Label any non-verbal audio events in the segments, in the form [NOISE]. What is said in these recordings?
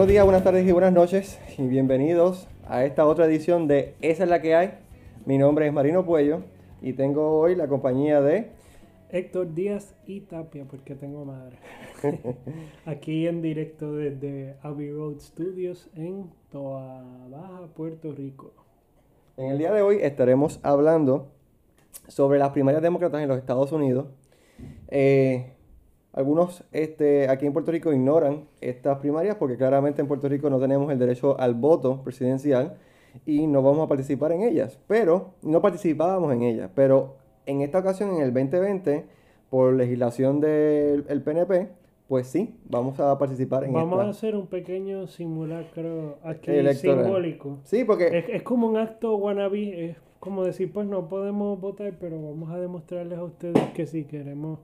Buenos días, buenas tardes y buenas noches y bienvenidos a esta otra edición de Esa es la que hay. Mi nombre es Marino Puello y tengo hoy la compañía de Héctor Díaz y Tapia, porque tengo madre. [LAUGHS] Aquí en directo desde Abbey Road Studios en Toa Baja, Puerto Rico. En el día de hoy estaremos hablando sobre las primarias demócratas en los Estados Unidos. Eh, algunos este, aquí en Puerto Rico ignoran estas primarias porque claramente en Puerto Rico no tenemos el derecho al voto presidencial y no vamos a participar en ellas. Pero no participábamos en ellas. Pero en esta ocasión, en el 2020, por legislación del PNP, pues sí, vamos a participar en Vamos esta- a hacer un pequeño simulacro aquí Electoral. simbólico. Sí, porque Es, es como un acto wannabe, es como decir, pues no podemos votar, pero vamos a demostrarles a ustedes que sí queremos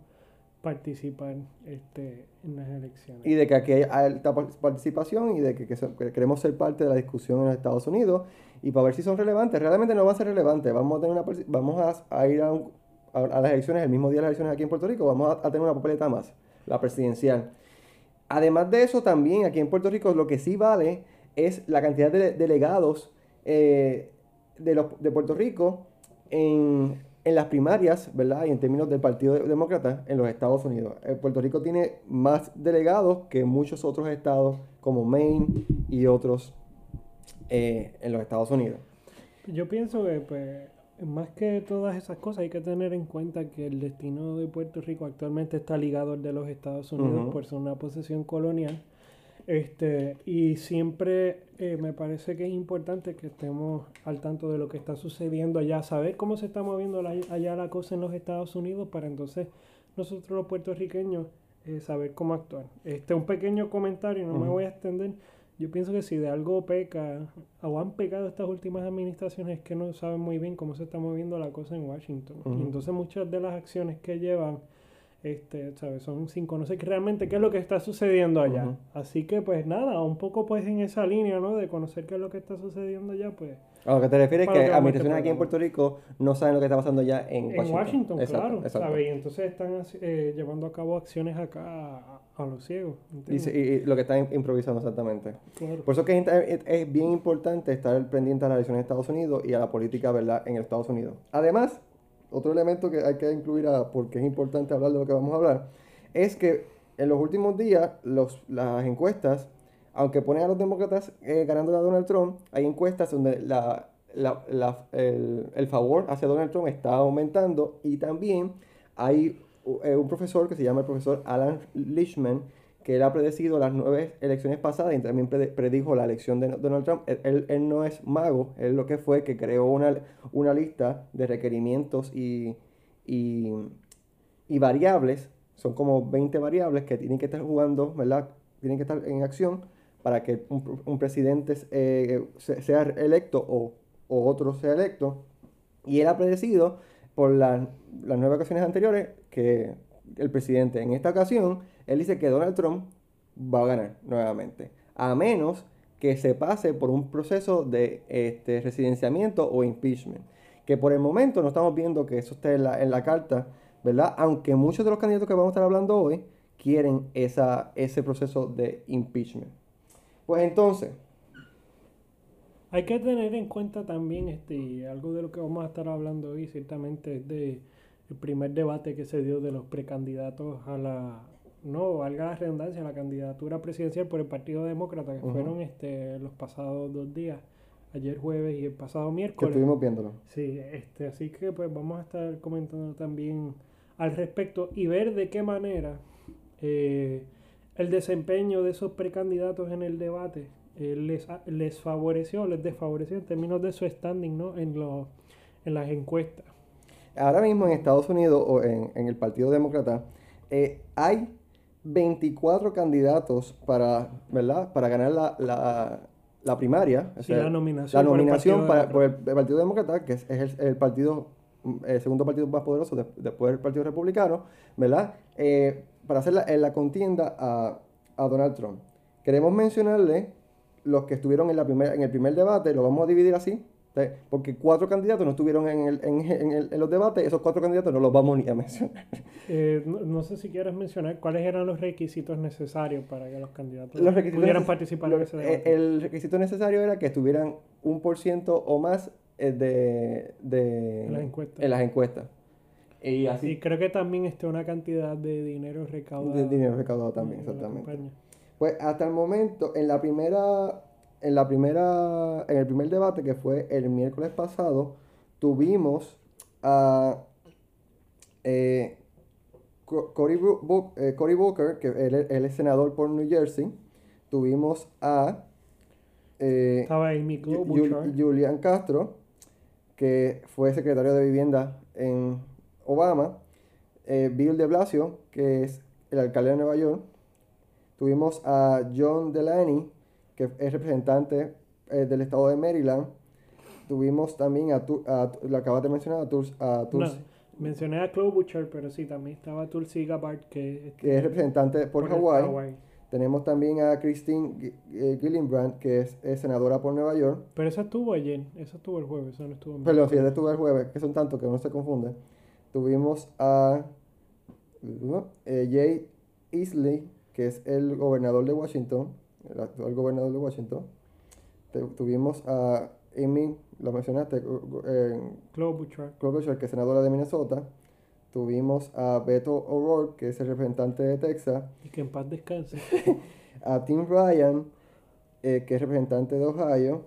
participar este, en las elecciones. y de que aquí hay alta par- participación y de que, queremos ser parte de la discusión en los Estados Unidos y para ver si son relevantes. Realmente no van a ser relevantes. Vamos a, tener una, vamos a, ir a, un- a- a las elecciones el mismo día de las elecciones aquí en Puerto Rico. Vamos a tener una papeleta más, la presidencial. Además de eso, también aquí en Puerto Rico lo que sí vale es la cantidad de delegados eh, de, los, de Puerto Rico en, en las primarias, ¿verdad? Y en términos del Partido Demócrata en los Estados Unidos. Eh, Puerto Rico tiene más delegados que muchos otros estados como Maine y otros eh, en los Estados Unidos. Yo pienso que, pues, más que todas esas cosas, hay que tener en cuenta que el destino de Puerto Rico actualmente está ligado al de los Estados Unidos Ujú. por ser una posesión colonial. Este, y siempre eh, me parece que es importante que estemos al tanto de lo que está sucediendo allá, saber cómo se está moviendo la- allá la cosa en los Estados Unidos para entonces nosotros los puertorriqueños eh, saber cómo actuar. Este, un pequeño comentario, no me voy a extender. Yo pienso que si de algo peca o han pecado estas últimas administraciones es que no saben muy bien cómo se está moviendo la cosa en Washington. Y entonces muchas de las acciones que llevan este, ¿sabes? Son sin conocer realmente qué es lo que está sucediendo allá. Así que pues nada, un poco pues en esa línea, ¿no? De conocer qué es lo que está sucediendo allá, pues A lo que te refieres es que administraciones aquí en. Puerto Rico no saben lo que está pasando ya en en Washington. Washington, Exacto, claro, exacto. ¿sabes? Y entonces están eh, llevando a cabo acciones acá a, a los ciegos. Y, y- y lo que están improvisando exactamente. Claro. Por eso que es, es- es bien importante estar pendiente a las elecciones de Estados Unidos y a la política ¿verdad? en Estados Unidos. Además, otro elemento que hay que incluir porque es importante hablar de lo que vamos a hablar, es que en los últimos días los, las encuestas, aunque ponen a los demócratas eh, ganando a Donald Trump, hay encuestas donde la, la- la- el, el favor hacia Donald Trump está aumentando y también hay eh, un profesor que se llama el profesor Alan Lichman, que él ha predecido las nueve elecciones pasadas y también predijo la elección de Donald Trump. Él, él- no es mago, él lo que fue que creó una, una lista de requerimientos y, y, y variables, son como 20 variables que tienen que estar jugando, ¿verdad? Tienen que estar en acción para que un, un presidente eh, se- sea electo o, o otro sea electo. Y él ha predecido por la- las nueve ocasiones anteriores que el presidente en esta ocasión, él dice que Donald Trump va a ganar nuevamente. A menos que se pase por un proceso de este, residenciamiento o impeachment. Que por el momento no estamos viendo que eso esté en la, en la carta, ¿verdad? Aunque muchos de los candidatos que vamos a estar hablando hoy quieren esa, ese proceso de impeachment. Pues entonces, Hay que tener en cuenta también este algo de lo que vamos a estar hablando hoy, ciertamente es de primer debate que se dio de los precandidatos a la no valga la redundancia la candidatura presidencial por el Partido Demócrata que fueron este los pasados dos días ayer jueves y el pasado que miércoles estuvimos viéndolo. sí este así que pues vamos a estar comentando también al respecto y ver de qué manera eh, el desempeño de esos precandidatos en el debate eh, les, les favoreció, les desfavoreció en términos de su standing ¿no? en, los en las encuestas. Ahora mismo en Estados Unidos o en, en el Partido Demócrata eh, hay 24 candidatos para, ¿verdad? para ganar la, la, la primaria. o Sí, sea, la nominación la por el Partido para- por el, el Partido Demócrata, que es, es el, el partido, el segundo partido más poderoso de- después del Partido Republicano, ¿verdad? Eh, para hacer la, en la contienda a, a Donald Trump. Queremos mencionarle los que estuvieron en, la primera, en el primer debate, lo vamos a dividir así, Porque cuatro candidatos no estuvieron en, el, en, en, el, en, los debates, esos cuatro candidatos no los vamos ni a mencionar. [LAUGHS] Eh, no, sé si quieres mencionar cuáles eran los requisitos necesarios para que los candidatos pudieran participar en ese debate. El requisito necesario era que estuvieran un por ciento o más eh, de, de, en las encuestas. En las encuestas. Y, así, creo que también esté una cantidad de dinero recaudado. De dinero recaudado también, exactamente. Pues hasta el momento, en la primera en la primera, en el primer debate que fue el miércoles pasado, tuvimos a eh, Cory, eh, Booker, que él, es senador por New Jersey. Tuvimos a eh, Julian Castro, que fue secretario de vivienda en Obama. Bill de Blasio, que es el alcalde de Nueva York. Tuvimos a John Delaney, que es representante eh, del estado de Maryland. Tuvimos también a, a lo acabas de mencionar, a, Tulsi. A mencioné a Butcher, pero sí, también estaba Tulsi Gabbard, que, que es representante por, Hawái. Tenemos también a Christine eh, Gillibrand, que es, senadora por Nueva York. Pero esa estuvo ayer, esa estuvo el jueves, esa no estuvo Pero sí, esa estuvo el jueves, que son tantos que uno se confunde. Tuvimos a eh, Jay Easley, que es el gobernador de Washington el actual gobernador de Washington. tuvimos a Amy, lo mencionaste, eh, Klobuchar. que es senadora de Minnesota. Tuvimos a Beto O'Rourke, que es el representante de Texas. Y que en paz descanse. [LAUGHS] a Tim Ryan, eh, que es representante de Ohio.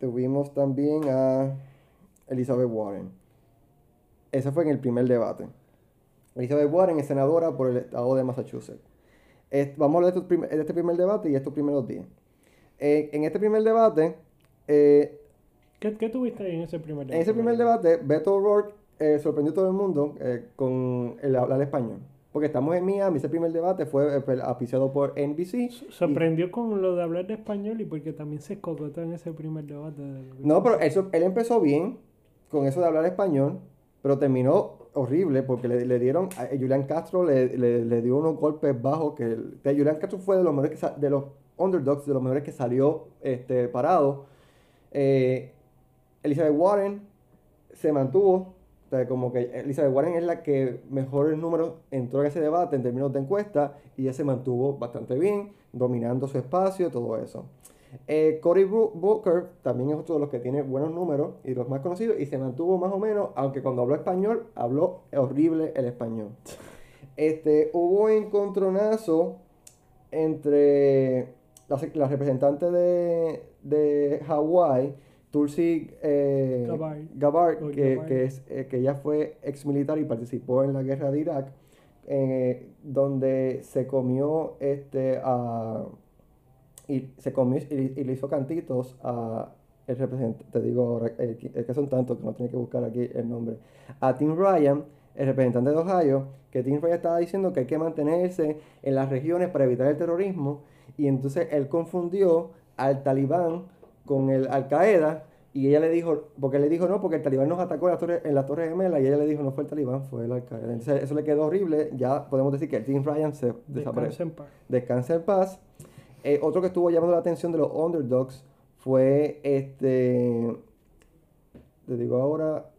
Tuvimos también a Elizabeth Warren. Ese fue en el primer debate. Elizabeth Warren es senadora por el estado de Massachusetts vamos a hablar de, este primer debate y estos primeros días. Eh, en este primer debate... Eh, ¿Qué, ¿Qué, tuviste ahí en ese primer debate? En ese primer debate, Beto O'Rourke eh, sorprendió a todo el mundo con el hablar español. Porque estamos en Miami, ese primer debate fue apiciado por NBC. Sorprendió con lo de hablar de español y porque también se cocotó en ese primer debate. No, pero eso, él empezó bien con eso de hablar español, pero terminó horrible porque le, le dieron a Julian Castro le, le, dio unos golpes bajos que, Julian Castro fue de los mejores que, de los underdogs de los mejores que salió este parado. Eh, Elizabeth Warren se mantuvo como que Elizabeth Warren es la que mejores números entró en ese debate en términos de encuesta y ella se mantuvo bastante bien dominando su espacio todo eso eh, Cory Booker también es otro de los que tiene buenos números y los más conocidos y se mantuvo más o menos, aunque cuando habló español, habló horrible el español. Este, hubo encontronazo entre la, representante de, de Hawái, Tulsi eh, Gabbard, que, es, eh, que ella fue ex militar y participó en la guerra de Irak, eh, donde se comió este, a y se comió y, le hizo cantitos a el representante, te digo ahora, es que son tantos que no tiene que buscar aquí el nombre, a Tim Ryan, el representante de Ohio, que Tim Ryan estaba diciendo que hay que mantenerse en las regiones para evitar el terrorismo, y entonces él confundió al talibán con el Al Qaeda, y ella le dijo, porque le dijo no, porque el talibán nos atacó en la torre, en la torre gemela, y ella le dijo no fue el talibán, fue el Al Qaeda. Entonces eso le quedó horrible, ya podemos decir que Tim Ryan se desapareció. Descansa en paz. Eh, otro que estuvo llamando la atención de los underdogs fue este. Te digo ahora.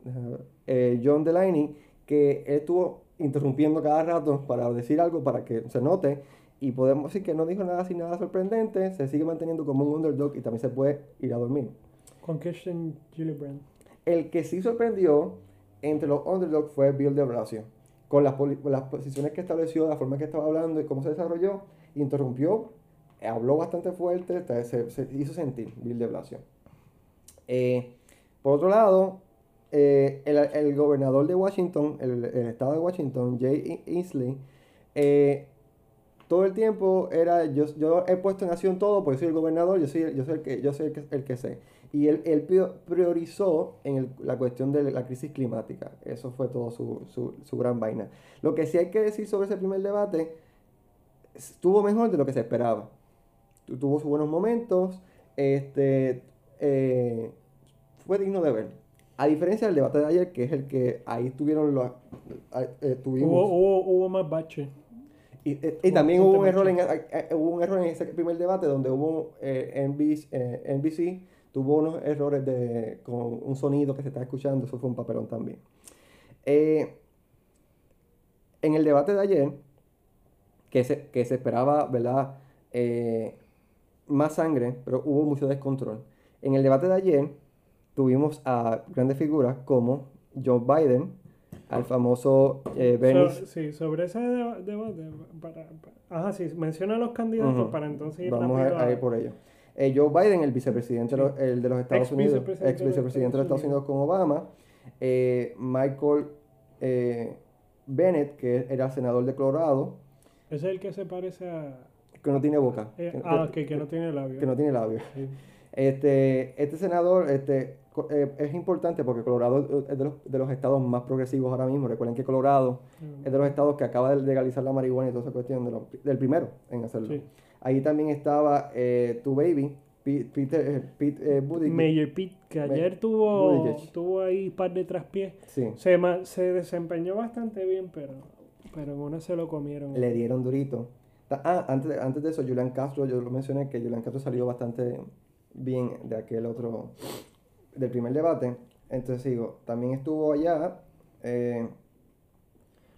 Eh, John Delaney, que él estuvo interrumpiendo cada rato para decir algo para que se note. Y podemos decir que no dijo nada así, nada sorprendente. Se sigue manteniendo como un underdog y también se puede ir a dormir. Con Christian Gillibrand. El que sí sorprendió entre los underdogs fue Bill de Blasio. Con las, las posiciones que estableció, la forma que estaba hablando y cómo se desarrolló, interrumpió habló bastante fuerte, se, se hizo sentir Bill de Blasio. Eh, por otro lado, eh, el, gobernador de Washington, el, estado de Washington, Jay Inslee, eh, todo el tiempo era, yo, yo he puesto en acción todo porque soy el gobernador, yo soy, yo soy, el, que, yo soy el, que, sé. Y él, él priorizó en la cuestión de la crisis climática. Eso fue todo su, su, su gran vaina. Lo que sí hay que decir sobre ese primer debate, estuvo mejor de lo que se esperaba tuvo sus buenos momentos, este, eh, fue digno de ver. A diferencia del debate de ayer, que es el que ahí tuvieron los... Eh, tuvimos, hubo, hubo, más bache. Y, eh, y también hubo un, error en, hubo un error en ese primer debate donde hubo NBC, NBC tuvo unos errores de, con un sonido que se está escuchando, eso fue un papelón también. En el debate de ayer, que se, que se esperaba, ¿verdad? Eh, más sangre, pero hubo mucho descontrol. En el debate de ayer tuvimos a grandes figuras como Joe Biden, al famoso eh, Bernie. sí, sobre ese debate, ajá, sí, menciona a los candidatos para entonces ir Vamos a, ir por ello. Eh, Joe Biden, el vicepresidente el de los Estados Unidos, ex vicepresidente de los Estados Unidos con Obama, eh, Michael Bennett, que era senador de Colorado. ¿Es el que se parece a...? Que no tiene boca. ah, que, que, no tiene labio. Que no tiene labio. Este, este senador este, eh, es importante porque Colorado es de los, de los, estados más progresivos ahora mismo. Recuerden que Colorado es de los estados que acaba de legalizar la marihuana y toda esa cuestión, del primero en hacerlo. Ahí también estaba eh, Tu Baby, Peter, eh, Pete, Mayor Pete, que ayer tuvo, tuvo ahí un par de traspiés. Sí. Se, se desempeñó bastante bien, pero, pero en una se lo comieron. Le dieron durito. Ah, antes de, antes de eso, Julian Castro, yo lo mencioné que Julian Castro salió bastante bien de aquel otro, del primer debate. Entonces digo, también estuvo allá eh,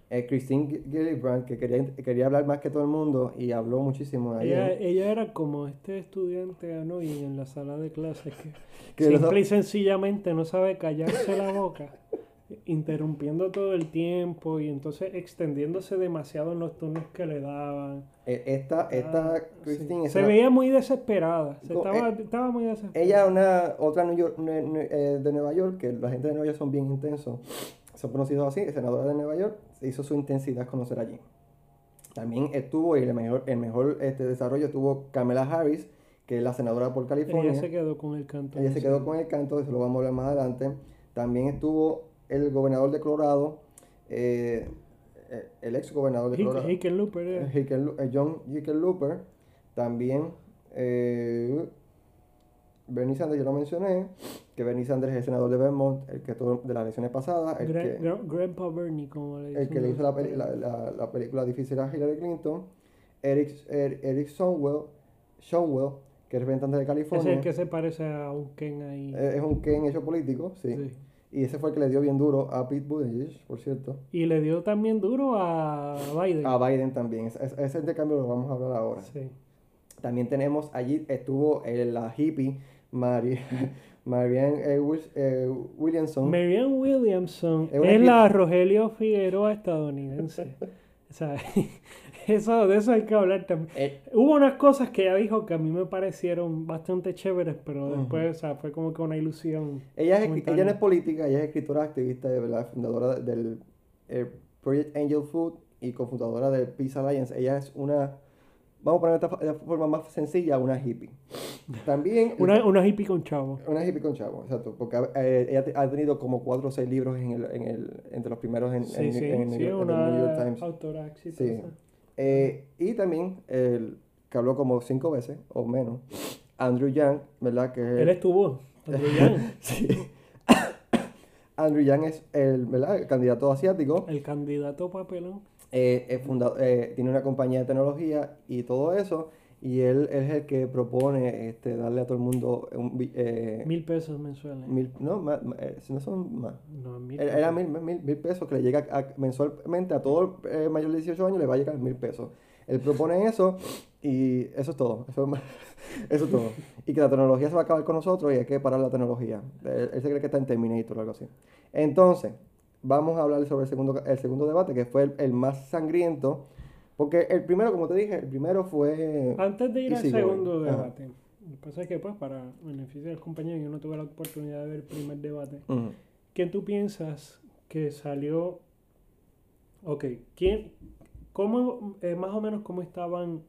eh, Christine Gillibrand, que quería, quería hablar más que todo el mundo y habló muchísimo. Ella, ella era como este estudiante anoy en la sala de clases que, [LAUGHS] que simple y sencillamente no sabe callarse la boca [LAUGHS] interrumpiendo todo el tiempo y entonces extendiéndose demasiado en los turnos que le daban. E, esta, esta ah, Christine... Se veía muy desesperada, estaba, eh, estaba, muy desesperada. Ella, una otra New York, eh, de Nueva York, que la gente de Nueva York son bien intensos, son conocidos así, senadora de Nueva York, hizo su intensidad conocer allí. También estuvo, y el mejor, el mejor este, desarrollo tuvo Kamala Harris, que es la senadora por California. Ella se quedó con el canto. Ella se quedó con el canto, eso lo vamos a hablar más adelante. También estuvo el gobernador de Colorado, eh, eh, el ex gobernador de Colorado, Hickenlooper, eh. John Hickenlooper, también Bernie Sanders, yo lo mencioné, que Bernie Sanders es el senador de Vermont, el que todo de las elecciones pasadas, el que, Grandpa Bernie, como le El que le hizo la, la, la, película difícil a Hillary Clinton, Eric, er, Eric Sonwell, que es representante de California. Es el que se parece a un Ken ahí. Es un Ken hecho político, sí. sí. Y ese fue el que le dio bien duro a Pete Buttigieg, por cierto. Y le dio también duro a Biden. A Biden también. Ese, ese intercambio lo vamos a hablar ahora. Sí. También tenemos allí, estuvo la hippie Mari, [LAUGHS] Marianne eh, eh, Williamson. Marianne Williamson es, la Rogelio Figueroa estadounidense. [LAUGHS] o sea, [LAUGHS] eso, de eso hay que hablar también. Eh, Hubo unas cosas que ella dijo que a mí me parecieron bastante chéveres, pero después, o sea, fue como que una ilusión. Ella, es, ella no es política, ella es escritora, activista, ¿verdad? fundadora del eh, Project Angel Food y cofundadora del Peace Alliance. Ella es una, vamos a poner de forma más sencilla, una hippie. También... [LAUGHS] una, una, hippie con chavo. Una hippie con chavo, exacto. Porque eh, ella ha tenido como cuatro o seis libros en el, en el, entre los primeros en, sí, sí, en, sí, el New York Times. Autora exitosa. Sí. Eh, y también el que habló como cinco veces o menos, Andrew Yang, ¿verdad? Que Él estuvo, Andrew [LAUGHS] Yang. sí. [COUGHS] Andrew Yang es el, ¿verdad? el candidato asiático. El candidato papelón. Eh, es eh, tiene una compañía de tecnología y todo eso. Y él, es el que propone este, darle a todo el mundo un, eh, mil pesos mensuales. Mil, no, más, eh, no son más. No, mil Era mil, mil, mil, pesos que le llega mensualmente a todo el mayor de 18 años le va a llegar mil pesos. Él propone eso y eso es todo. Eso, [LAUGHS] eso es todo. Y que la tecnología se va a acabar con nosotros y hay que parar la tecnología. Él, se cree que está en Terminator o algo así. Entonces, vamos a hablar sobre el segundo, el segundo debate, que fue el más sangriento porque el primero, como te dije, el primero fue... Antes de ir al segundo debate, lo que pasa es que pues para beneficio del compañero yo no tuve la oportunidad de ver el primer debate. ¿Quién tú piensas que salió... Ok, ¿quién... ¿Cómo, eh, más o menos cómo estaban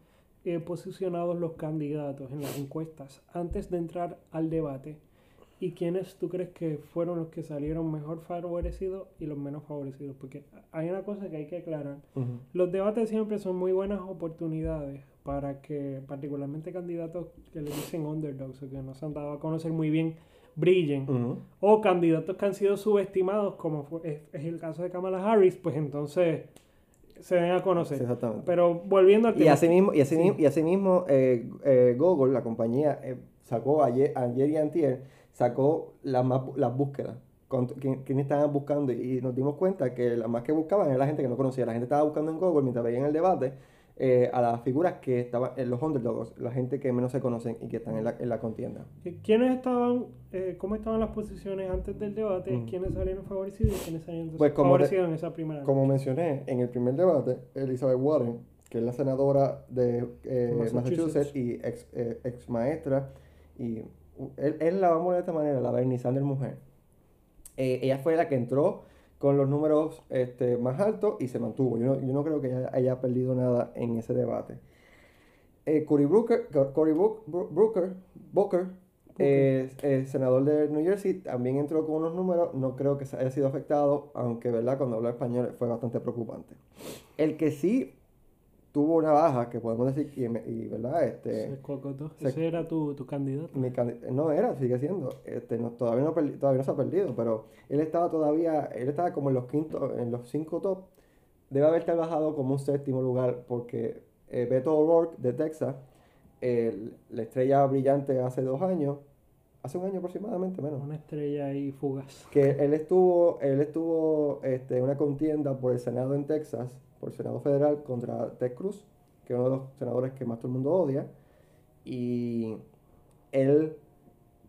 eh, posicionados los candidatos en las encuestas antes de entrar al debate? ¿Y quiénes tú crees que fueron los que salieron mejor favorecidos y los menos favorecidos? Porque hay una cosa que hay que aclarar. Los debates siempre son muy buenas oportunidades para que particularmente candidatos que le dicen underdogs o que no se han dado a conocer muy bien brillen. O candidatos que han sido subestimados, como es, el caso de Kamala Harris, pues entonces se den a conocer. exactamente. Pero volviendo al tema. Y así mismo, y así, y así mismo eh, eh, Google, la compañía... Eh, sacó ayer, ayer y antier, sacó las, las búsquedas con quién estaban buscando y, nos dimos cuenta que la más que buscaban era la gente que no conocía. La gente estaba buscando en Google mientras veían el debate eh, a las figuras que estaban en los underdogs, la gente que menos se conocen y que están en la, en la contienda. ¿Quiénes estaban, eh, cómo estaban las posiciones antes del debate? ¿Quiénes salieron favorecidos y quiénes salieron pues favorecidos en esa primera? Como mencioné, en el primer debate, Elizabeth Warren, que es la senadora de eh, Massachusetts. y ex, ex maestra, y él, él, la vamos de esta manera, la Bernie Sanders mujer eh, ella fue la que entró con los números este, más altos y se mantuvo. Yo no, yo no creo que ella haya perdido nada en ese debate. Eh, Cory Booker, Cory Booker, Booker eh, senador de New Jersey, también entró con unos números. No creo que haya sido afectado, aunque ¿verdad? cuando habló español fue bastante preocupante. El que sí tuvo una baja, que podemos decir, y, y ¿verdad? Este, se, Ese era tu, tu candidato. no era, sigue siendo. Este, no, todavía, no todavía no se ha perdido, pero él estaba todavía, él estaba como en los quintos, en los cinco top. Debe haberte bajado como un séptimo lugar, porque eh, Beto O'Rourke de Texas, la estrella brillante hace dos años, hace un año aproximadamente, menos. Una estrella ahí fugaz. Que él estuvo, él estuvo este, en una contienda por el Senado en Texas por el Senado Federal contra Ted Cruz, que es uno de los senadores que más todo el mundo odia. Y él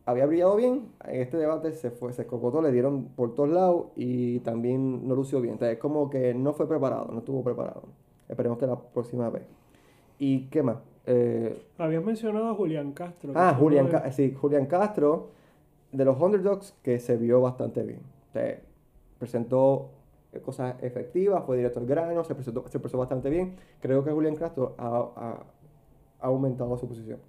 había brillado bien, en este debate se fue, se cocotó, le dieron por todos lados y también no lució bien. Entonces es como que no fue preparado, no estuvo preparado. Esperemos que la próxima vez. ¿Y qué más? Eh, Habías mencionado a Julián Castro. Ah, Julián, sí, Julián Castro, de los Underdogs, que se vio bastante bien. presentó cosas efectivas, fue director grano, se presentó, se presentó bastante bien. Creo que Julián Castro ha, ha, aumentado su posición.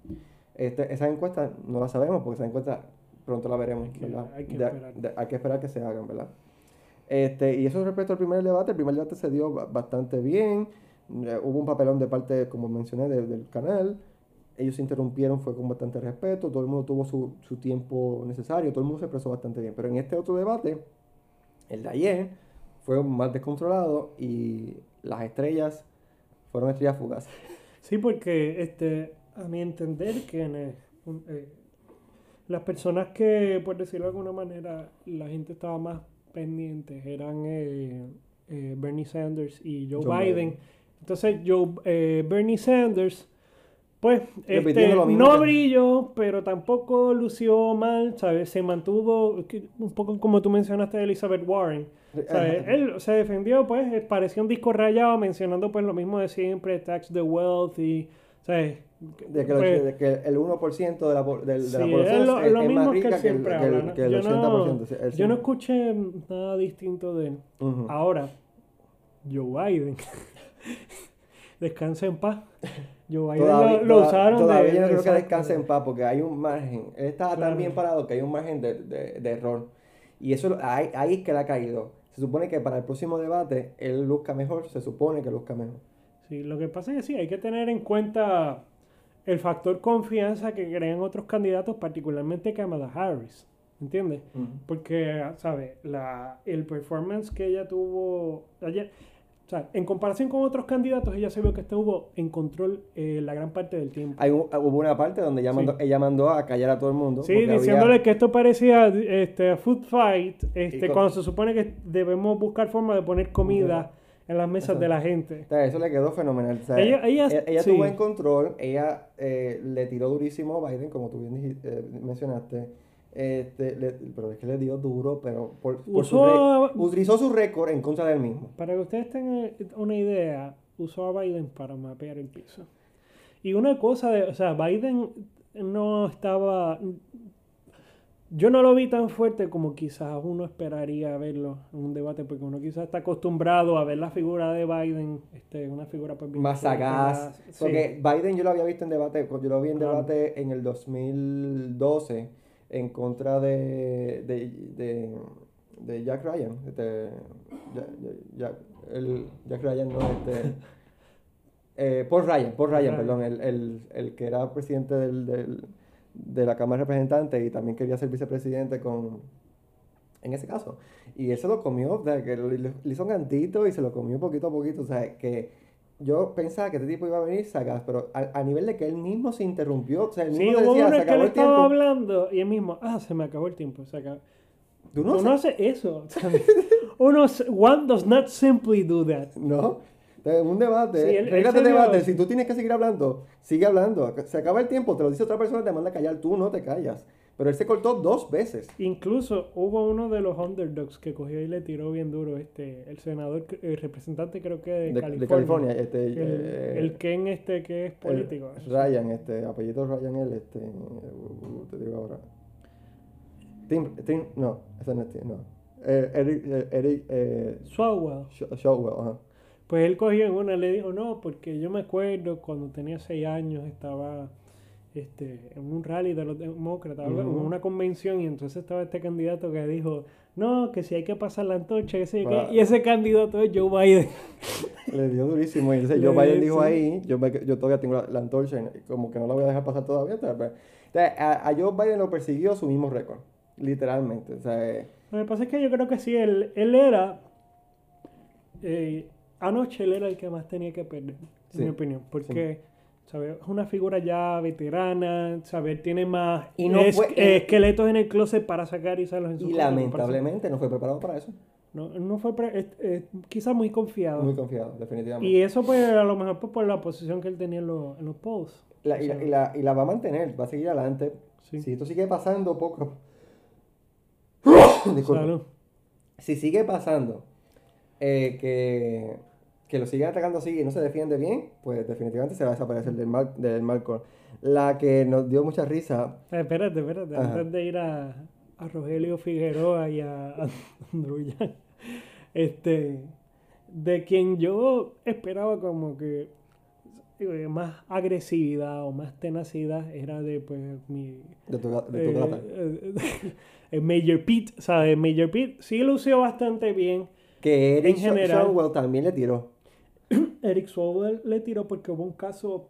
Este, esa encuesta no la sabemos porque esa encuesta pronto la veremos, Hay que, esperar. hay que esperar que se hagan, ¿verdad? Este, y eso respecto al primer debate, el primer debate se dio bastante bien, eh, hubo un papelón de parte, como mencioné, del canal, ellos se interrumpieron, fue con bastante respeto, todo el mundo tuvo su, su tiempo necesario, todo el mundo se expresó bastante bien, pero en este otro debate, el de ayer, fue más descontrolado y las estrellas fueron estrellas fugaces. Sí, porque este, a mi entender que eh, las personas que, por decirlo de alguna manera, la gente estaba más pendiente eran eh, eh, Bernie Sanders y Joe, Biden. Entonces, Joe, Bernie Sanders, pues, este, no brilló, pero tampoco lució mal, ¿sabes? Se mantuvo, un poco como tú mencionaste de Elizabeth Warren él se defendió, pues, parecía un disco rayado mencionando pues lo mismo de siempre, tax the wealth y, ¿sabes? De que, pues, de que el 1% de la, de, de la población es, lo, es, es más rica que, el, que, el, que el, yo 80%. No, yo no escuché nada distinto de él. Ahora, Joe Biden, [LAUGHS] descansa en paz. [LAUGHS] Biden todavía, lo, usaron todavía yo no creo que descanse en paz porque hay un margen. Él estaba tan bien parado que hay un margen de, de, de error. Y eso ahí, ahí es que le ha caído se supone que para el próximo debate él luzca mejor, se supone que luzca mejor. Sí, lo que pasa es que sí, hay que tener en cuenta el factor confianza que crean otros candidatos, particularmente Kamala Harris. ¿Entiendes? Porque, ¿sabes? La, el performance que ella tuvo ayer, o sea, en comparación con otros candidatos, ella se vio que estuvo en control eh, la gran parte del tiempo. Hay hubo una parte donde ella, mandó, ella mandó a callar a todo el mundo. Sí, diciéndole que esto parecía este, food fight, este, cuando se supone que debemos buscar forma de poner comida en las mesas de la gente. eso le quedó fenomenal. ella, ella, ella, tuvo en control, ella eh, le tiró durísimo a Biden, como tú bien eh, mencionaste este, pero es que le dio duro, pero por, utilizó su récord en contra del mismo. Para que ustedes tengan una idea, usó a Biden para mapear el piso. Y una cosa de, o sea, Biden no estaba, yo no lo vi tan fuerte como quizás uno esperaría verlo en un debate, porque uno quizás está acostumbrado a ver la figura de Biden, este, una figura pues, más sagaz. Porque Biden yo lo había visto en debate, yo lo vi en debate en el 2012 en contra de, de, de, de Jack Ryan. Este, Jack, el, Jack Ryan, no, este. [LAUGHS] Eh, Paul Ryan, Paul Ryan, perdón, el, el, el, que era presidente del, del, de la Cámara de Representantes y también quería ser vicepresidente con, en ese caso. Y él se lo comió, o sea, que le, hizo un gantito y se lo comió poquito a poquito, o sea, que yo pensaba que este tipo iba a venir sagaz, pero a, a nivel de que él mismo se interrumpió, o sea, él Sí, mismo hubo decía, uno se acabó el tiempo. estaba hablando y él mismo, ah, se me acabó el tiempo. Se acabó. Tú no, no, sa- haces eso. [LAUGHS] Uno, one does not simply do that. No. Un debate, Sí, él- él reglas se de dio- debate, si tú tienes que seguir hablando, sigue hablando. Se acaba el tiempo, te lo dice otra persona, te manda a callar, tú no te callas. Pero él se cortó dos veces. Incluso hubo uno de los underdogs que cogió y le tiró bien duro este, el senador, el representante creo que de, De, California. de California, este, El, eh, el Ken este que es político. Ryan, este, apellido Ryan, él, este, uh, te digo ahora. Tim, Tim, no, ese no es Tim, no. Eh, Eric, eh, Eric, eh, Swalwell. Shotwell, ajá. Pues él cogió en una, le dijo, no, porque yo me acuerdo cuando tenía seis años estaba este, en un rally de los demócratas, algo- en Ujú. una convención, y entonces estaba este candidato que dijo, no, que si hay que pasar la antorcha, que sí, que-". Va. y ese candidato es Joe Biden. [LAUGHS] Le dio durísimo. Y entonces Joe Biden dio, dijo sí. ahí, yo, me- yo todavía tengo la, la antorcha y como que no la voy a dejar pasar todavía. Entonces, a, a Joe Biden lo persiguió su mismo récord, literalmente. O sea, eh, Lo que pasa es que yo creo que sí, él, él era, eh, anoche él era el que más tenía que perder, en Sí, mi opinión, porque... ¿sabes? Es una figura ya veterana, ¿sabes? Tiene más Y no es- fue- eh, esqueletos en el closet para sacar y usarlos en su y lamentablemente no fue preparado para eso. No, no fue pre- es- es quizás muy confiado. Muy confiado, definitivamente. y eso pues a lo mejor pues, por la posición que él tenía en, los- en los polls. La- y, la, y, la, y la va a mantener, va a seguir adelante. Sí. Si esto sigue pasando poco. Disculpa. [COUGHS] Salud. Si sigue pasando eh, que, que lo siguen atacando así y no se defiende bien, pues definitivamente se va a desaparecer del, mar, del Malcolm. La que nos dio mucha risa, Eh, espérate, espérate, Ajá. antes de ir a, a Rogelio Figueroa y a, [LAUGHS] a este, de quien yo esperaba como que más agresividad o más tenacidad era de pues mi de tu, de tu eh, eh, [LAUGHS] eh, Major Pete, ¿sabes? Major Pete sí lució bastante bien. que Eric en general- Shotwell también le tiró. [CLEARS THROAT] Eric Swalwell le tiró porque hubo un caso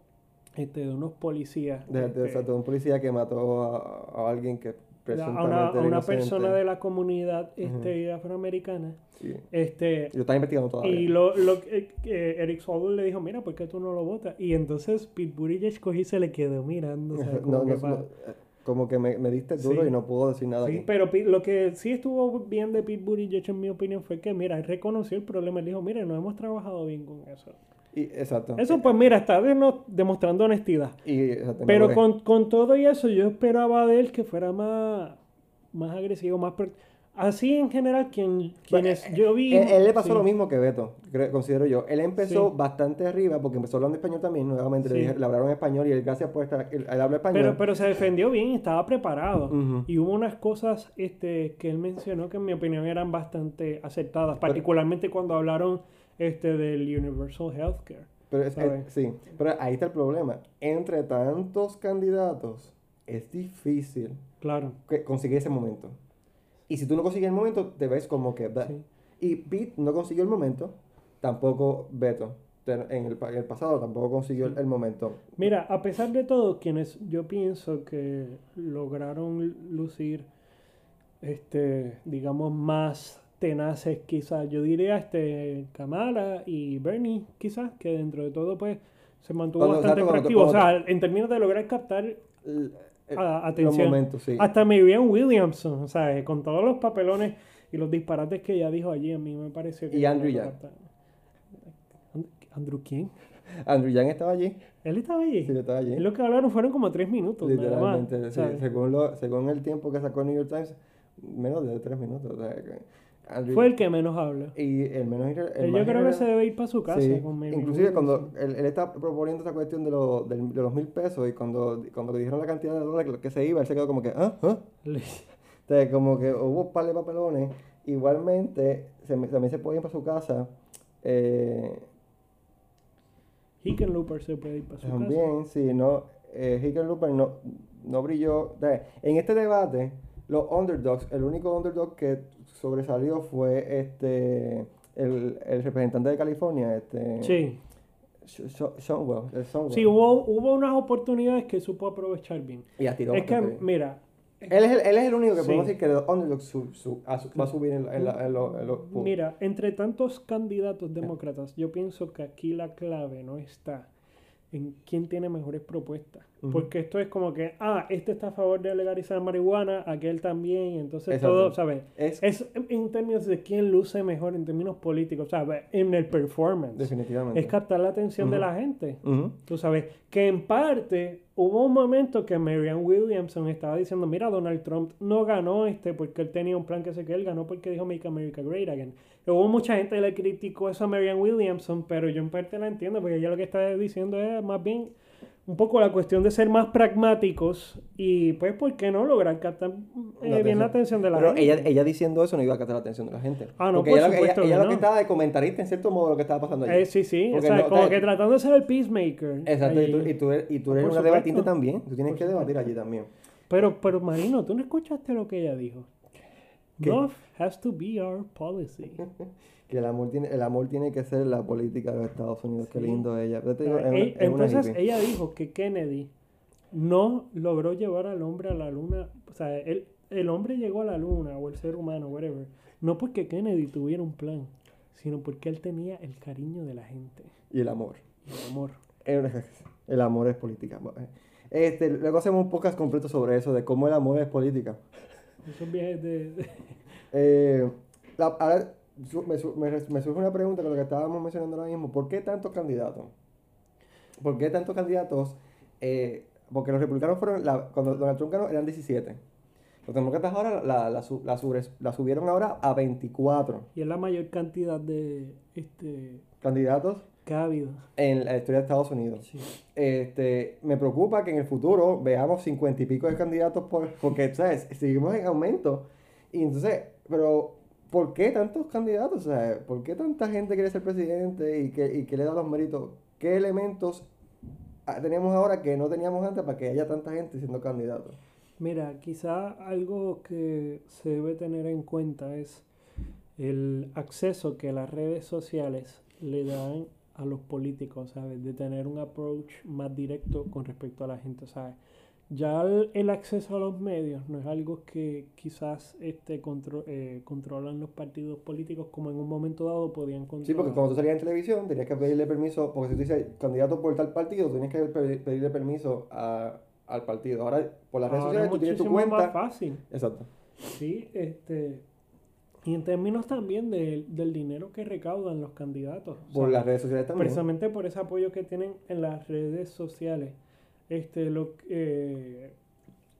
este, de unos policías. De, de, este, un policía que mató a, a alguien que a una, a una persona de la comunidad este, afroamericana. Sí. Este, Y lo están investigando todavía. y lo, lo que que Eric Swalwell le dijo, mira, ¿por qué tú no lo votas? Y entonces Pete Buttigieg cogí y se le quedó mirando. o sea, [LAUGHS] como No, que no, pa- no, eh, como que me, me diste duro Sí. y no puedo decir nada Sí, aquí. pero lo que sí estuvo bien de Pete Buttigieg, en mi opinión, fue que, mira, él reconoció el problema. Él dijo, mira, no hemos trabajado bien con eso. Y, exacto. Eso, pues, mira, está demostrando honestidad. Y, exacto, me Pero con, con todo y eso, yo esperaba de él que fuera más, más agresivo, más... Así en general, quien, quienes yo vi... Él, él le pasó sí. lo mismo que Beto, considero yo. Él empezó Sí. bastante arriba porque empezó hablando español también. Nuevamente le, Sí. dije- le hablaron español y él, gracias por estar. Él, él habla español. Pero, pero se defendió bien, estaba preparado. Y hubo unas cosas este, que él mencionó que en mi opinión eran bastante acertadas, particularmente cuando hablaron este, del Universal Healthcare. Pero es- es- sí, pero ahí está el problema. Entre tantos candidatos, es difícil Claro. que conseguir ese momento. Y si tú no consigues el momento, te ves como que... Sí. Y Pete no consiguió el momento, tampoco Beto. En el, pa- en el pasado tampoco consiguió el, el momento. Mira, a pesar de todo, quienes yo pienso que lograron lucir, este, digamos, más tenaces quizás, yo diría este Kamala y Bernie quizás, que dentro de todo pues se mantuvo Cuando- bastante exacto, proactivo. O sea, en términos de lograr captar a- los atención. momentos, sí. Hasta Marianne Williamson, o sea, eh, con todos los papelones y los disparates que ella dijo allí, a mí me pareció que... Y Andrew Yang. ¿Andrew quién? Andrew Yang estaba allí. Él estaba allí. Sí, estaba allí. Es lo que hablaron fueron como tres minutos. nada más, Literalmente, sí, ¿sabes? según, lo, según el tiempo que sacó New York Times, menos de tres minutos. o sea, que Andrew- Fue el que menos habla. y el menos el yo creo que se debe ir para su casa sí, con Marianne inclusive cuando él, él está proponiendo esa cuestión de, lo- del- de los mil pesos y cuando, cuando le dijeron la cantidad de dólares que, que se iba, él se quedó como que, ah, ah. [LAUGHS] Entonces, como que hubo un par de papelones. Igualmente, se, también se puede ir para su casa. Eh, Hickenlooper se puede ir para su casa. También, sí, no, eh, Hickenlooper no, no brilló. De- En este debate, los underdogs, el único underdog que sobresalió fue este el, el representante de California, este Sí. El Shonwell. Sí, hubo, hubo unas oportunidades que supo aprovechar bien. y atiró Es que, bien. mira, Él es el, él es el único que podemos decir que de underdog su- su- va a subir en, en la- en lo- en los. Mira, entre tantos candidatos demócratas, yo pienso que aquí la clave no está en quién tiene mejores propuestas. Porque esto es como que, ah, este está a favor de legalizar marihuana, aquel también, y entonces Exacto. todo, ¿sabes? Es, Es en términos de quién luce mejor en términos políticos, ¿sabes? En el performance. definitivamente. Es captar la atención de la gente. Ujú. Tú sabes, que en parte hubo un momento que Marianne Williamson estaba diciendo, mira, Donald Trump no ganó este porque él tenía un plan que sé que él ganó porque dijo Make America Great Again. Hubo mucha gente que le criticó eso a Marianne Williamson, pero yo en parte la entiendo porque ella lo que está diciendo es más bien un poco la cuestión de ser más pragmáticos y pues, ¿por qué no lograr captar eh, La bien la atención. de la Pero gente? ella, ella diciendo eso no iba a captar la atención de la gente. Ah, no, Porque por ella, que- ella- supuesto ella que lo que no. estaba de comentarista en cierto modo lo que estaba pasando allí. Eh, sí, sí, o sea, no- como te- que tratando de ser el peacemaker. Exacto, y tú, y tú eres, y tú Por eres una supuesto. debatiente también. Tú tienes Por que debatir allí también. Pero, pero Marino, ¿tú no escuchaste lo que ella dijo? ¿Qué? Love has to be our policy. [LAUGHS] Que el amor tiene, el amor tiene que ser la política de los Estados Unidos. Qué Sí. lindo ella. Te digo, es Entonces ella dijo que Kennedy no logró llevar al hombre a la luna. O sea, el, el hombre llegó a la luna o el ser humano, whatever. No porque Kennedy tuviera un plan, sino porque él tenía el cariño de la gente Y el amor. y el amor. El amor es política. Este, luego hacemos un podcast completo sobre eso, de cómo el amor es política. Esos viajes de... Eh, la- ahora me, me me surge una pregunta con lo que estábamos mencionando ahora mismo. ¿Por qué tantos candidatos? ¿Por qué tantos candidatos? Eh, porque los republicanos fueron, la- cuando Donald Trump ganó, eran 17. Los demócratas ahora la, la, la subres- la subieron ahora a 24 y es la mayor cantidad de este candidatos ha habido. en la historia de Estados Unidos. Sí. Este, me preocupa que en el futuro veamos 50 y pico de candidatos por, porque, ¿sabes? Seguimos en aumento. Y entonces, pero, ¿por qué tantos candidatos? Sea, ¿por qué tanta gente quiere ser presidente y que, y que le da los méritos? ¿Qué elementos ah, tenemos ahora que no teníamos antes para que haya tanta gente siendo candidato? Mira, quizá algo que se debe tener en cuenta es el acceso que las redes sociales le dan a los políticos, ¿sabes? De tener un approach más directo con respecto a la gente, ¿sabes? Ya el, el acceso a los medios no es algo que quizás este contro- eh, controlan los partidos políticos como en un momento dado podían controlar. Sí, porque cuando tú salías en televisión tenías que pedirle permiso, porque si tú dices candidato por tal partido, tenías que pe- pedirle permiso a- al partido. Ahora, por las redes Ahora sociales, tú tienes tu muchísimo más cuenta. fácil. Exacto. Sí, este. Y en términos también del- del dinero que recaudan los candidatos. O Por sea, las redes sociales también. Precisamente por ese apoyo que tienen en las redes sociales. Este, lo, eh,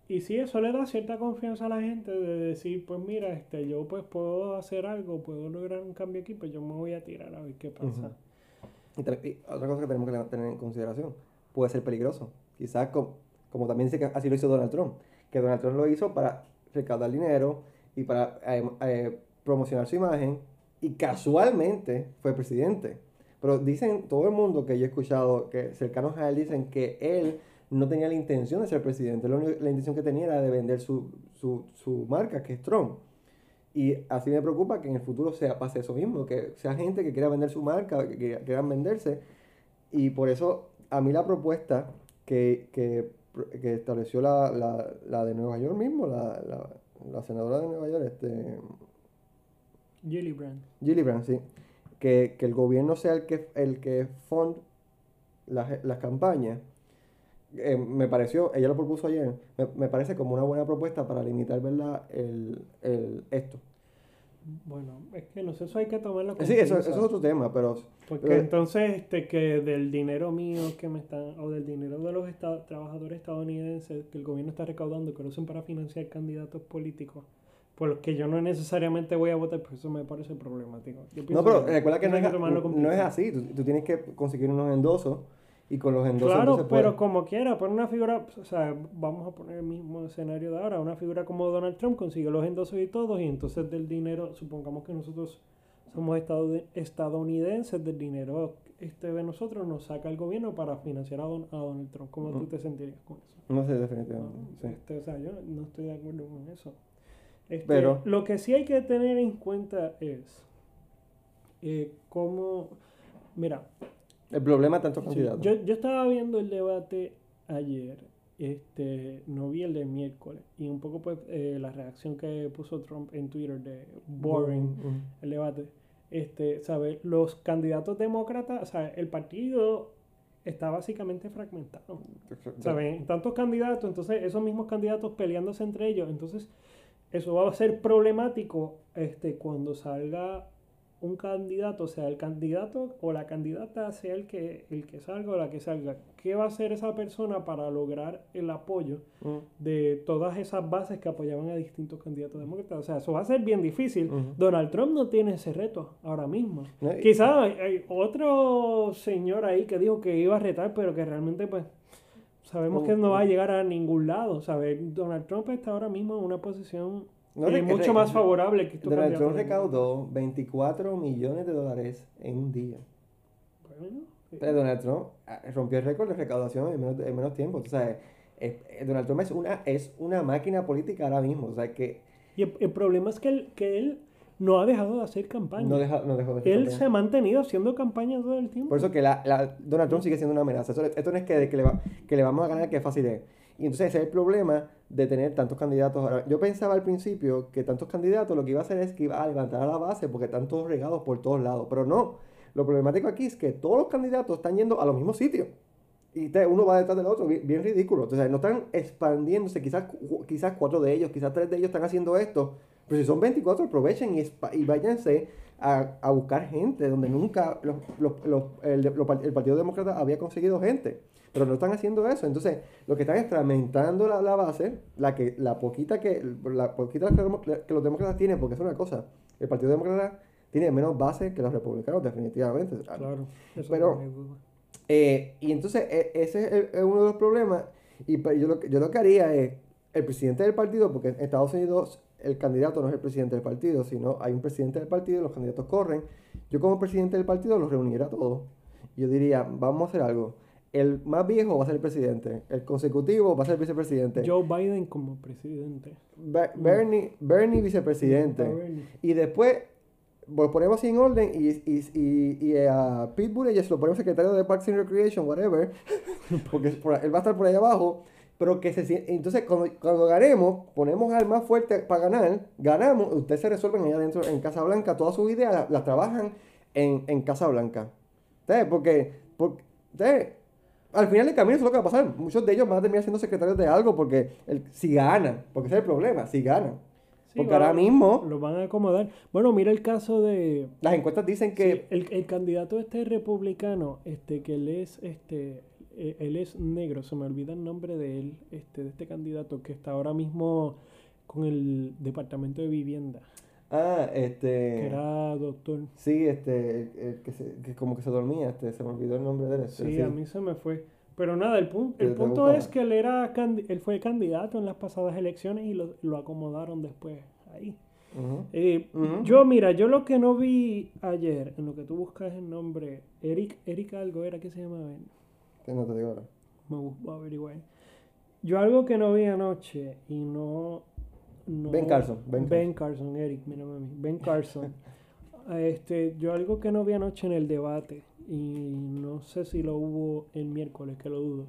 y sí, eso le da cierta confianza a la gente de decir, pues mira, este, yo pues puedo hacer algo, puedo lograr un cambio aquí, pues yo me voy a tirar a ver qué pasa. Ujú. Y te- y otra cosa que tenemos que tener en consideración, puede ser peligroso. Quizás, com- como también dice que así lo hizo Donald Trump, que Donald Trump lo hizo para recaudar dinero y para eh, eh, promocionar su imagen, y casualmente fue presidente. Pero dicen, todo el mundo que yo he escuchado, que cercanos a él, dicen que él no tenía la intención de ser presidente, la, única- intención que tenía era de vender su, su, su marca, que es Trump. Y así me preocupa que en el futuro sea, pase eso mismo, que sea gente que quiera vender su marca, que, quieran venderse. Y por eso a mí la propuesta que, que, que estableció la, la, la de Nueva York mismo, la, la senadora de Nueva York, este, Gillibrand. Gillibrand, sí, que, que el gobierno sea el que, el que fund las, las campañas, eh, me pareció, ella lo propuso ayer, me, me parece como una buena propuesta para limitar, ¿verdad?, el, el, esto. Bueno, es que no sé, eso hay que tomarlo con Sí, eso, eso es otro tema, pero... Porque Pero- entonces, este, que del dinero mío que me están, o del dinero de los trabajadores estadounidenses que el gobierno está recaudando, que lo usen para financiar candidatos políticos, por los que yo no necesariamente voy a votar, pues eso me parece problemático. Yo No, pero que recuerda que no es, no es así, tú, tú tienes que conseguir unos endosos y con los endosos Claro, entonces pero como quiera, por una figura, o sea, vamos a poner el mismo escenario de ahora, una figura como Donald Trump consigue los endosos y todos, y entonces del dinero, supongamos que nosotros somos estado- estadounidenses, del dinero este de nosotros nos saca el gobierno para financiar a, Don- a Donald Trump. ¿Cómo tú Ujú. te sentirías con eso? No sé, No, definitivamente. sí. este, o sea, yo no estoy de acuerdo con eso. Este, Pero- Lo que sí hay que tener en cuenta es eh, cómo... Mira, El problema de tantos candidatos. yo, yo estaba viendo el debate ayer este, no vi el de miércoles. Y un poco pues eh, la reacción que puso Trump en Twitter de boring Mm, el debate. Este, ¿sabes? Los candidatos demócratas, o sea, el partido está básicamente fragmentado. ¿Saben? Tantos candidatos, entonces esos mismos candidatos peleándose entre ellos, entonces eso va a ser problemático este, cuando salga un candidato, sea el candidato o la candidata sea el que, el que salga o la que salga. ¿Qué va a hacer esa persona para lograr el apoyo de todas esas bases que apoyaban a distintos candidatos demócratas? O sea, eso va a ser bien difícil. Donald Trump no tiene ese reto ahora mismo. No, Quizás hay, hay otro señor ahí que dijo que iba a retar, pero que realmente pues sabemos Oh, que no va a oh. llegar a ningún lado. ¿sabes? Donald Trump está ahora mismo en una posición No, eh, mucho más favorable que estos Donald Trump recaudó 24 millones de dólares en un día. Bueno, Pero Donald Trump ah, rompió el récord de recaudación en menos, en menos tiempo. O sea, eh, Donald Trump es una, es una máquina política ahora mismo. O sea, que y el, el problema es que él, que él no ha dejado de hacer campaña. no, deja, no dejó de hacer él campaña. se ha mantenido haciendo campaña todo el tiempo. Por eso que la, la- Donald Trump sigue siendo una amenaza. Eso- esto no es que, que, le va- que le vamos a ganar, que es fácil es. Y entonces ese es el problema de tener tantos candidatos. Ahora, yo pensaba al principio que tantos candidatos lo que iba a hacer es que iba a levantar a la base porque están todos regados por todos lados. Pero no. Lo problemático aquí es que todos los candidatos están yendo a los mismos sitios. Y uno va detrás del otro, bien, bien ridículo. Entonces no están expandiéndose. Quizás, quizás cuatro de ellos, quizás tres de ellos están haciendo esto. Pero si son 24, aprovechen y, y váyanse a, a buscar gente donde nunca los- los- los- el, el Partido Demócrata había conseguido gente. Pero no están haciendo eso. Entonces, lo que están es fragmentando la, la base, la que la poquita que la poquita que los, demócratas tienen, porque es una cosa. El Partido Demócrata tiene menos base que los republicanos, definitivamente. claro. eso Pero-. Eh, y entonces e- ese es, el- es uno de los problemas. Y yo lo, que- yo lo que haría es, el presidente del partido, porque en Estados Unidos el candidato no es el presidente del partido, sino hay un presidente del partido los candidatos corren. Yo como presidente del partido los reuniría a todos. Yo diría, vamos a hacer algo. El más viejo va a ser el presidente, el consecutivo va a ser el vicepresidente, Joe Biden como presidente. Be- Bernie, Bernie vicepresidente. Bernie. Y después lo ponemos así en orden y, y, y, y a Pete Buttigieg lo ponemos secretario de Parks and Recreation, whatever, [LAUGHS] porque por- él va a estar por ahí abajo, pero que se entonces cuando, cuando ganemos, ponemos al más fuerte para ganar, ganamos, ustedes se resuelven allá adentro en Casa Blanca, todas sus ideas las, las trabajan en, en Casa Blanca. ¿Ustedes? Porque, porque ustedes, al final del camino eso es lo que va a pasar. Muchos de ellos van a terminar siendo secretarios de algo porque el, si ganan, porque ese es el problema, si ganan. Sí, porque ahora mismo Lo van a acomodar. Bueno, mira el caso de... las encuestas dicen Sí, que el, el candidato este republicano, este, que él es, este, eh, él es negro, se me olvida el nombre de él, este, de este candidato que está ahora mismo con el Departamento de Vivienda, Ah, que este. era doctor. Sí, este. el- el que, se- que como que se dormía, este, se me olvidó el nombre de él. este, Sí, a mí se me fue. Pero nada, el, Te- el punto es que él era él fue candidato en las pasadas elecciones y lo, lo acomodaron después ahí. Eh. Yo, mira, yo lo que no vi ayer, en lo que tú buscas el nombre, Eric, Eric algo era que se llamaba él. Que no te digo ahora. Me busco averiguar. Yo algo que no vi anoche y no... no- Ben Carson, Ben Ben, Carson, Eric, mírame a mí. Ben Carson. [LAUGHS] este, yo algo que no vi anoche en el debate y no sé si lo hubo el miércoles, que lo dudo.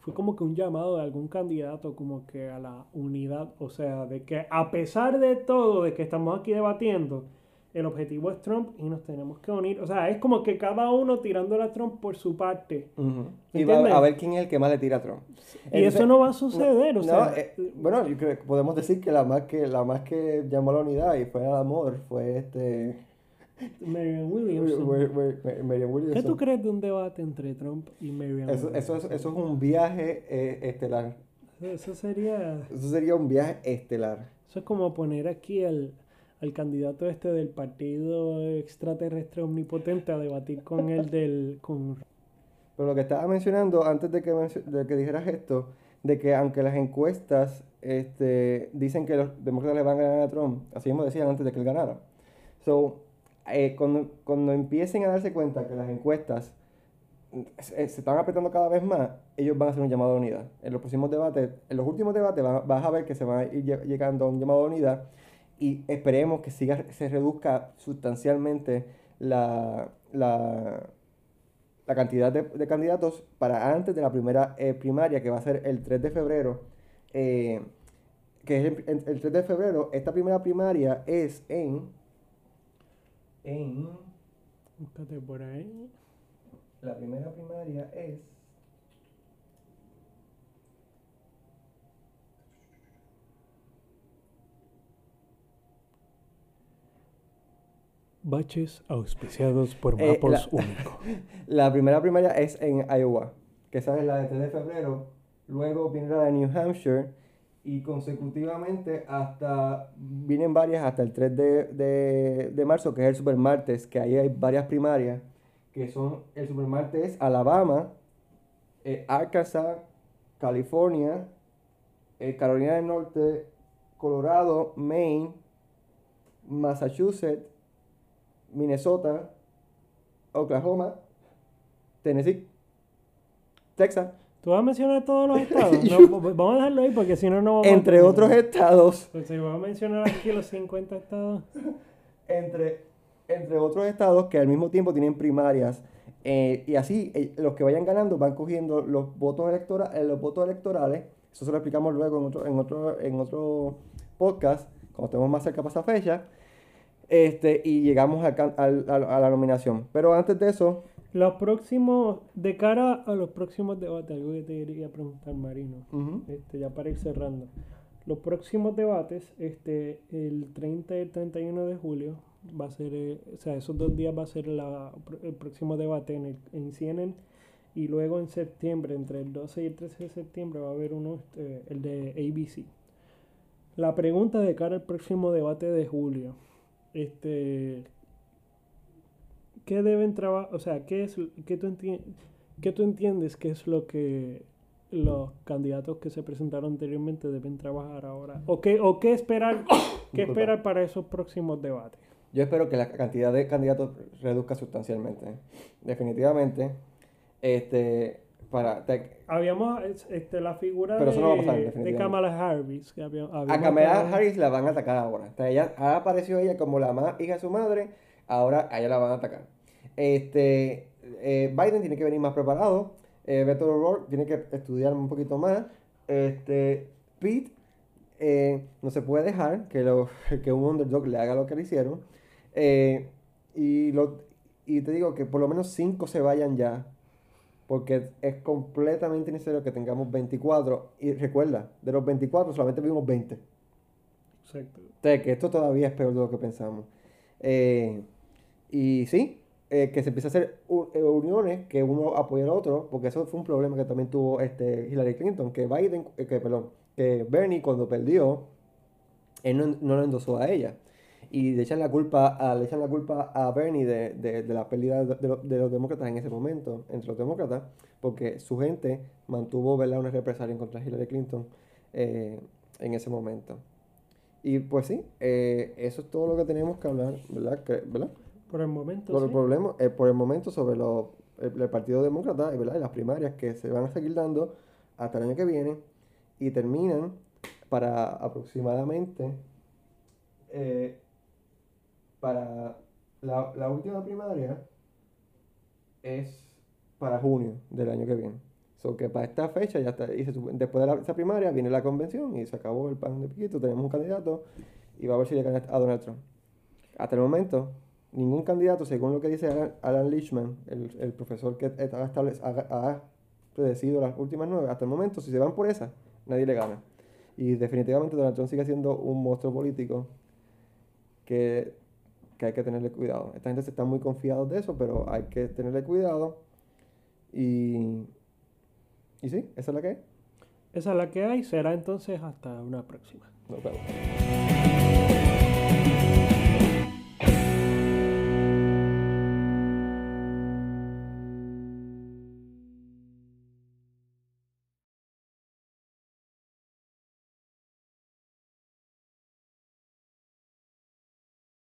Fue como que un llamado de algún candidato como que a la unidad, o sea, de que a pesar de todo, de que estamos aquí debatiendo, el objetivo es Trump y nos tenemos que unir. O sea, es como que cada uno tirándole a Trump por su parte. Y va a ver quién es el que más le tira a Trump. Y Entonces, eso no va a suceder, o no, sea, eh, bueno, yo creo que podemos decir que la más que la más que llamó a la unidad y fue al amor fue este Marianne [LAUGHS] Williamson. Wi- Wi- Wi- Marianne ¿Qué Williamson. tú crees de un debate entre Trump y Marianne Eso, eso, Williamson? es- eso es un viaje eh, estelar. Eso sería... Eso sería un viaje estelar. Eso es como poner aquí al, al candidato este del partido extraterrestre omnipotente a debatir con el del... Con... Pero lo que estaba mencionando antes de que, de que dijeras esto, de que aunque las encuestas este, dicen que los demócratas le van a ganar a Trump, así mismo decían antes de que él ganara. So, eh, cuando, cuando empiecen a darse cuenta que las encuestas eh, se se están apretando cada vez más, ellos van a hacer un llamado de unidad. En los próximos debates, en los últimos debates, va- vas a ver que se va a ir lle- llegando a un llamado de unidad y esperemos que siga, se reduzca sustancialmente la, la, la cantidad de, candidatos para antes de la primera eh, primaria, que va a ser el 3 de febrero. Eh, que es el, 3 de febrero. Esta primera primaria es en. En. por ahí. La primera primaria es. Baches auspiciados por eh, Mapos Único. [LAUGHS] La primera primaria es en Iowa, que esa es la de 3 de febrero. Luego viene la de New Hampshire y consecutivamente hasta vienen varias hasta el 3 de, de, marzo, que es el supermartes, que ahí hay varias primarias, que son el supermartes Alabama, eh, Arkansas, California, eh, Carolina del Norte, Colorado, Maine, Massachusetts, Minnesota, Oklahoma, Tennessee, Texas. ¿Tú vas a mencionar todos los [LAUGHS] estados? vamos a dejarlo ahí porque si no, no vamos Entre otros estados. Pues si vamos a mencionar aquí los 50 estados. [LAUGHS] entre, entre otros estados que al mismo tiempo tienen primarias. Eh, y así, eh, los que vayan ganando van cogiendo los votos, electorales eh, los votos electorales. Eso se lo explicamos luego en otro, en otro, en otro podcast, cuando estemos más cerca para esa fecha. Este, y llegamos a, a, la nominación. Pero antes de eso... Los próximos, de cara a los próximos debates, algo que te quería preguntar, Marino, este, ya para ir cerrando. Los próximos debates, este, el 30 y el 31 de julio, va a ser, eh, o sea, esos dos días va a ser la, el próximo debate en, el, en CNN y luego en septiembre, entre el 12 y el 13 de septiembre, va a haber uno, este, el de ABC. La pregunta de cara al próximo debate de julio, este, ¿qué deben trabajar? O sea, ¿qué, es, qué, tú ¿qué tú entiendes que es lo que los candidatos que se presentaron anteriormente deben trabajar ahora? ¿O qué, o qué esperar, [COUGHS] qué esperar para esos próximos debates? Yo espero que la cantidad de candidatos reduzca sustancialmente. Definitivamente. Este, para habíamos este, la figura de, de, Kamala Harris a Kamala Harris la van a atacar ahora. Ella ha aparecido ella como la más hija de su madre ahora a ella la van a atacar. Este eh, Biden tiene que venir más preparado eh, Beto O'Rourke tiene que estudiar un poquito más. Este Pete eh, no se puede dejar que, lo, [LAUGHS] que un underdog le haga lo que le hicieron. Eh, y, lo, y te digo que por lo menos cinco se vayan ya porque es completamente necesario que tengamos 24. Y recuerda, de los 24 solamente vimos 20. Exacto. O sea, que esto todavía es peor de lo que pensamos. Eh, y sí, eh, que se empieza a hacer eh, uniones, que uno apoya al otro, porque eso fue un problema que también tuvo este Hillary Clinton, que Biden, que, perdón, que Bernie cuando perdió, él no, no lo endosó a ella y le echan la culpa a, le echan la culpa a Bernie de, de, de la pérdida de, de, los demócratas en ese momento, entre los demócratas, porque su gente mantuvo ¿verdad? una represalia contra Hillary Clinton eh, en ese momento. Y pues sí, eh, eso es todo lo que tenemos que hablar, ¿verdad? ¿verdad? Por el momento. Por, el, problema, eh, por el momento sobre lo, el, Partido Demócrata ¿verdad? y las primarias que se van a seguir dando hasta el año que viene y terminan para aproximadamente para la, la última primaria es para junio del año que viene. So que para esta fecha ya está, y después de la, esa primaria viene la convención y se acabó el pan de piquito, tenemos un candidato y va a ver si llega a Donald Trump. Hasta el momento, ningún candidato, según lo que dice Alan, Alan Lichman, el, el, profesor que ha, ha, predecido las últimas nueve, hasta el momento, si se van por esa, nadie le gana. Y definitivamente Donald Trump sigue siendo un monstruo político que que hay que tenerle cuidado. Esta gente se está muy confiados de eso, pero hay que tenerle cuidado. Y, y sí, esa es la que hay. Esa es la que hay. Será entonces hasta una próxima. Nos vemos.